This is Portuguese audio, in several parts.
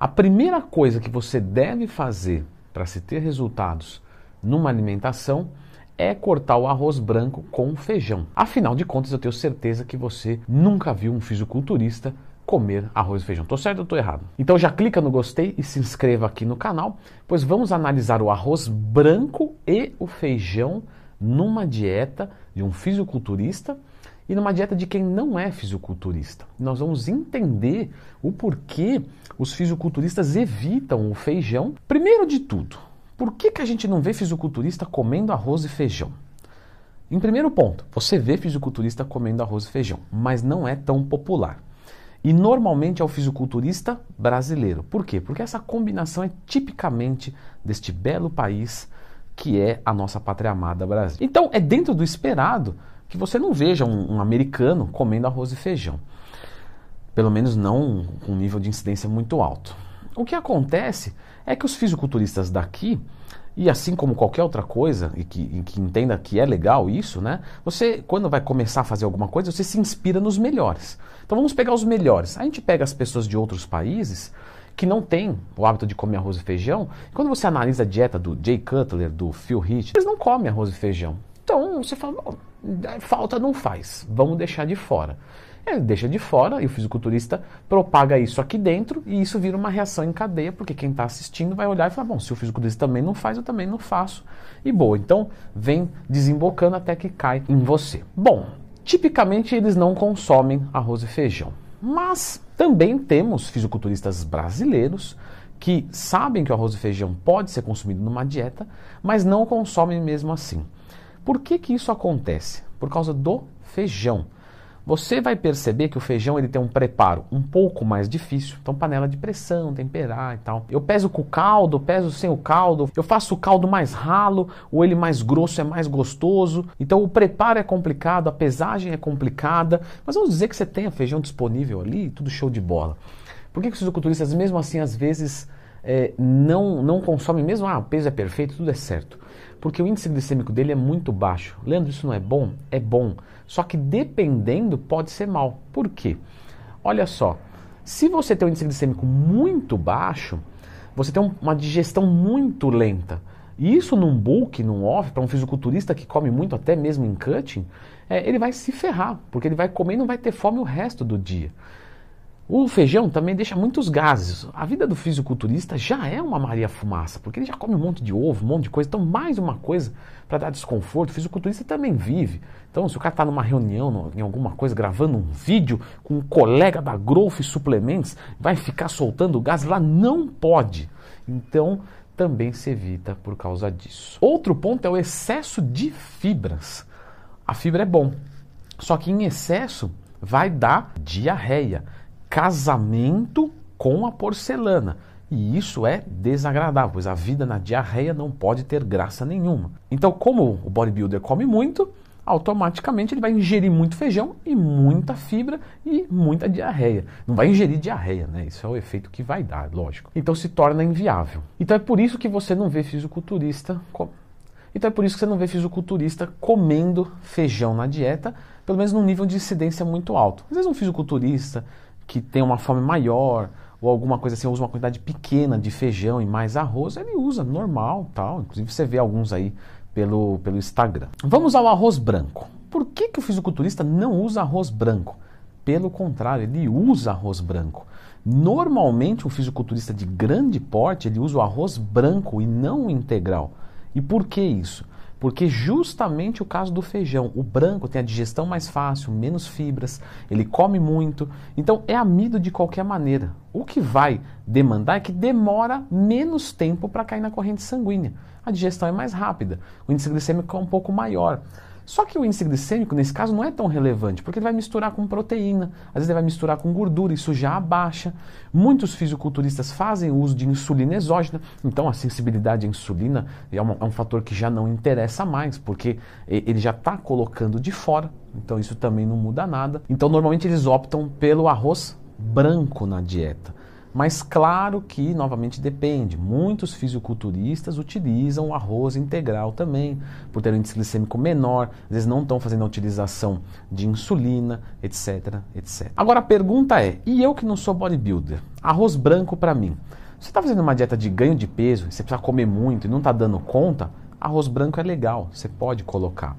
A primeira coisa que você deve fazer para se ter resultados numa alimentação é cortar o arroz branco com feijão. Afinal de contas, eu tenho certeza que você nunca viu um fisiculturista comer arroz e feijão. Tô certo ou tô errado? Então já clica no gostei e se inscreva aqui no canal, pois vamos analisar o arroz branco e o feijão numa dieta de um fisiculturista e numa dieta de quem não é fisiculturista. Nós vamos entender o porquê os fisiculturistas evitam o feijão. Primeiro de tudo, por que, que a gente não vê fisiculturista comendo arroz e feijão? Em primeiro ponto, você vê fisiculturista comendo arroz e feijão, mas não é tão popular. E normalmente é o fisiculturista brasileiro. Por quê? Porque essa combinação é tipicamente deste belo país que é a nossa pátria amada Brasil. Então é dentro do esperado que você não veja um, um americano comendo arroz e feijão. Pelo menos não com um nível de incidência muito alto. O que acontece é que os fisiculturistas daqui, e assim como qualquer outra coisa, e que, e que entenda que é legal isso, né? Você, quando vai começar a fazer alguma coisa, você se inspira nos melhores. Então vamos pegar os melhores. A gente pega as pessoas de outros países que não têm o hábito de comer arroz e feijão. Quando você analisa a dieta do Jay Cutler, do Phil Heath, eles não comem arroz e feijão. Então você fala, falta não faz, vamos deixar de fora. Ele deixa de fora e o fisiculturista propaga isso aqui dentro e isso vira uma reação em cadeia, porque quem está assistindo vai olhar e falar: bom, se o fisiculturista também não faz, eu também não faço. E boa, então vem desembocando até que cai em você. Bom, tipicamente eles não consomem arroz e feijão, mas também temos fisiculturistas brasileiros que sabem que o arroz e feijão pode ser consumido numa dieta, mas não consomem mesmo assim. Por que, que isso acontece? Por causa do feijão. Você vai perceber que o feijão ele tem um preparo um pouco mais difícil. Então, panela de pressão, temperar e tal. Eu peso com o caldo, peso sem o caldo. Eu faço o caldo mais ralo, ou ele mais grosso é mais gostoso. Então, o preparo é complicado, a pesagem é complicada. Mas vamos dizer que você tenha feijão disponível ali, tudo show de bola. Por que, que os fisiculturistas, mesmo assim, às vezes é, não, não consomem, mesmo, ah, o peso é perfeito, tudo é certo? Porque o índice glicêmico dele é muito baixo. Leandro, isso não é bom? É bom. Só que dependendo pode ser mal. Por quê? Olha só, se você tem um índice glicêmico muito baixo, você tem uma digestão muito lenta. E isso num bulk, num off, para um fisiculturista que come muito, até mesmo em cutting, é, ele vai se ferrar, porque ele vai comer e não vai ter fome o resto do dia. O feijão também deixa muitos gases. A vida do fisiculturista já é uma Maria Fumaça, porque ele já come um monte de ovo, um monte de coisa. Então, mais uma coisa para dar desconforto. O fisiculturista também vive. Então, se o cara está numa reunião, em alguma coisa, gravando um vídeo com um colega da Growth Suplementos, vai ficar soltando gás lá? Não pode. Então, também se evita por causa disso. Outro ponto é o excesso de fibras. A fibra é bom, só que em excesso vai dar diarreia casamento com a porcelana. E isso é desagradável, pois a vida na diarreia não pode ter graça nenhuma. Então, como o bodybuilder come muito, automaticamente ele vai ingerir muito feijão e muita fibra e muita diarreia. Não vai ingerir diarreia, né? Isso é o efeito que vai dar, lógico. Então se torna inviável. Então é por isso que você não vê fisiculturista. Então é por isso que você não vê fisiculturista comendo feijão na dieta, pelo menos num nível de incidência muito alto. Às vezes um fisiculturista que tem uma fome maior ou alguma coisa assim, usa uma quantidade pequena de feijão e mais arroz, ele usa normal, tal. Inclusive você vê alguns aí pelo, pelo Instagram. Vamos ao arroz branco. Por que, que o fisiculturista não usa arroz branco? Pelo contrário, ele usa arroz branco. Normalmente, um fisiculturista de grande porte, ele usa o arroz branco e não o integral. E por que isso? Porque justamente o caso do feijão, o branco tem a digestão mais fácil, menos fibras, ele come muito, então é amido de qualquer maneira. O que vai demandar é que demora menos tempo para cair na corrente sanguínea. A digestão é mais rápida, o índice glicêmico é um pouco maior. Só que o índice glicêmico, nesse caso, não é tão relevante, porque ele vai misturar com proteína, às vezes ele vai misturar com gordura, isso já abaixa. Muitos fisiculturistas fazem uso de insulina exógena, então a sensibilidade à insulina é, é um fator que já não interessa mais, porque ele já está colocando de fora, então isso também não muda nada. Então normalmente eles optam pelo arroz branco na dieta. Mas claro que, novamente, depende. Muitos fisiculturistas utilizam o arroz integral também, por ter um índice glicêmico menor, às vezes não estão fazendo a utilização de insulina, etc, etc. Agora a pergunta é, e eu que não sou bodybuilder? Arroz branco para mim. Você está fazendo uma dieta de ganho de peso, você precisa comer muito e não está dando conta, arroz branco é legal, você pode colocar.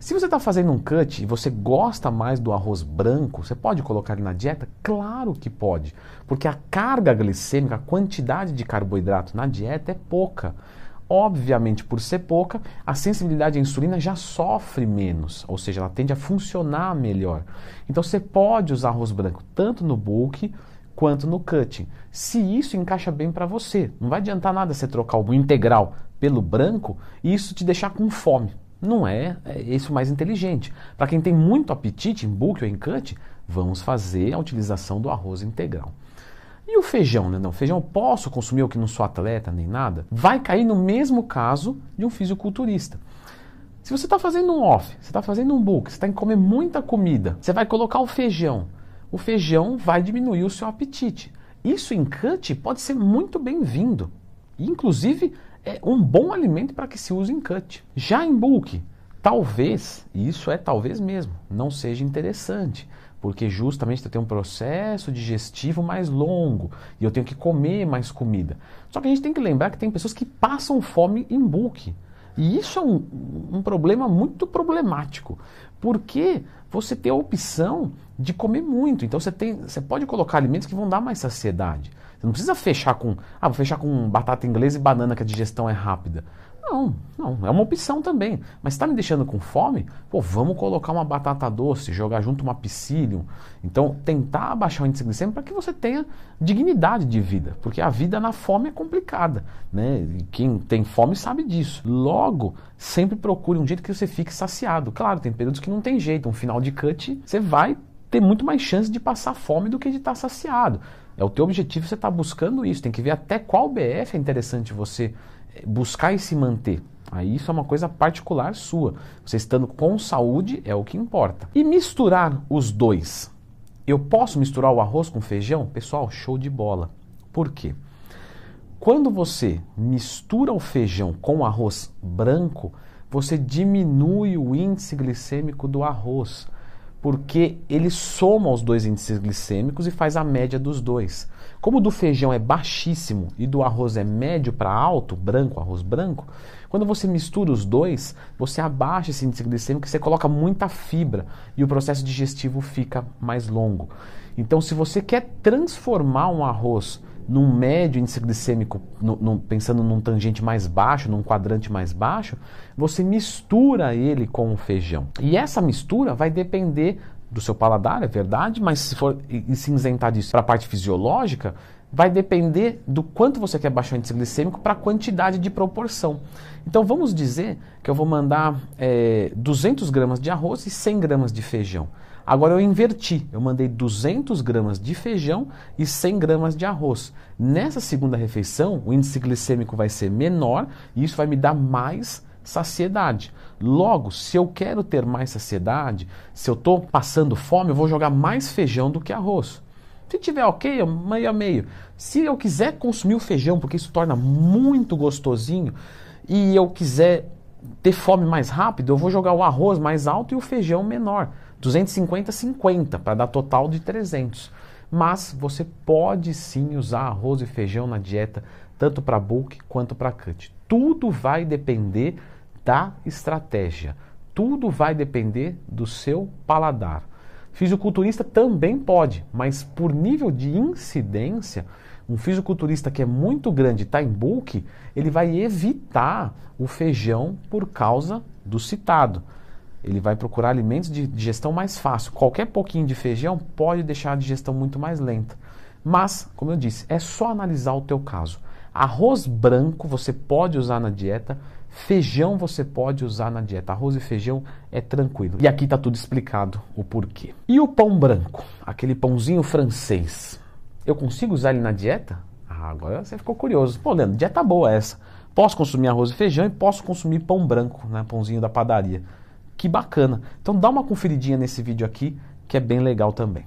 Se você está fazendo um cut e você gosta mais do arroz branco, você pode colocar ele na dieta? Claro que pode, porque a carga glicêmica, a quantidade de carboidrato na dieta é pouca. Obviamente, por ser pouca, a sensibilidade à insulina já sofre menos, ou seja, ela tende a funcionar melhor. Então você pode usar arroz branco tanto no bulk quanto no cutting. Se isso encaixa bem para você, não vai adiantar nada você trocar o integral pelo branco e isso te deixar com fome. Não é, é isso mais inteligente. Para quem tem muito apetite em bulk ou em cut, vamos fazer a utilização do arroz integral. E o feijão, né? Não, feijão eu posso consumir eu que não sou atleta nem nada? Vai cair no mesmo caso de um fisiculturista. Se você está fazendo um off, você está fazendo um bulk, você está em comer muita comida, você vai colocar o feijão. O feijão vai diminuir o seu apetite. Isso em cut pode ser muito bem-vindo. Inclusive, é um bom alimento para que se use em cut. Já em bulk, talvez, e isso é talvez mesmo, não seja interessante, porque justamente eu tenho um processo digestivo mais longo e eu tenho que comer mais comida. Só que a gente tem que lembrar que tem pessoas que passam fome em bulk. E isso é um, um problema muito problemático, porque você tem a opção de comer muito. Então você, tem, você pode colocar alimentos que vão dar mais saciedade. Você não precisa fechar com, ah, vou fechar com batata inglesa e banana que a digestão é rápida. Não, não, é uma opção também. Mas está me deixando com fome? Pô, vamos colocar uma batata doce, jogar junto uma psyllium. Então, tentar abaixar o índice glicêmico para que você tenha dignidade de vida, porque a vida na fome é complicada, né? E quem tem fome sabe disso. Logo, sempre procure um jeito que você fique saciado. Claro, tem períodos que não tem jeito, um final de cut, você vai ter muito mais chance de passar fome do que de estar saciado. É o teu objetivo, você está buscando isso. Tem que ver até qual BF é interessante você eh, buscar e se manter. Aí isso é uma coisa particular sua. Você estando com saúde é o que importa. E misturar os dois. Eu posso misturar o arroz com feijão? Pessoal, show de bola. Por quê? Quando você mistura o feijão com o arroz branco, você diminui o índice glicêmico do arroz porque ele soma os dois índices glicêmicos e faz a média dos dois. Como o do feijão é baixíssimo e do arroz é médio para alto, branco, arroz branco, quando você mistura os dois, você abaixa esse índice glicêmico você coloca muita fibra e o processo digestivo fica mais longo. Então, se você quer transformar um arroz num médio índice glicêmico, no, no, pensando num tangente mais baixo, num quadrante mais baixo, você mistura ele com o feijão. E essa mistura vai depender do seu paladar, é verdade, mas se for e se isentar disso para a parte fisiológica, vai depender do quanto você quer baixar o índice glicêmico para a quantidade de proporção. Então vamos dizer que eu vou mandar é, 200 gramas de arroz e 100 gramas de feijão. Agora eu inverti, eu mandei 200 gramas de feijão e 100 gramas de arroz. Nessa segunda refeição, o índice glicêmico vai ser menor e isso vai me dar mais saciedade. Logo, se eu quero ter mais saciedade, se eu estou passando fome, eu vou jogar mais feijão do que arroz. Se tiver ok, meio a meio. Se eu quiser consumir o feijão, porque isso torna muito gostosinho, e eu quiser ter fome mais rápido, eu vou jogar o arroz mais alto e o feijão menor. 250, 50, para dar total de 300. Mas você pode sim usar arroz e feijão na dieta, tanto para bulk quanto para cut. Tudo vai depender da estratégia. Tudo vai depender do seu paladar. Fisiculturista também pode, mas por nível de incidência, um fisiculturista que é muito grande, está em bulk, ele vai evitar o feijão por causa do citado. Ele vai procurar alimentos de digestão mais fácil. Qualquer pouquinho de feijão pode deixar a digestão muito mais lenta. Mas, como eu disse, é só analisar o teu caso. Arroz branco você pode usar na dieta, feijão você pode usar na dieta. Arroz e feijão é tranquilo. E aqui está tudo explicado o porquê. E o pão branco, aquele pãozinho francês, eu consigo usar ele na dieta? Ah, agora você ficou curioso. Pô, Leandro, dieta boa essa. Posso consumir arroz e feijão e posso consumir pão branco, né? Pãozinho da padaria. Que bacana. Então dá uma conferidinha nesse vídeo aqui, que é bem legal também.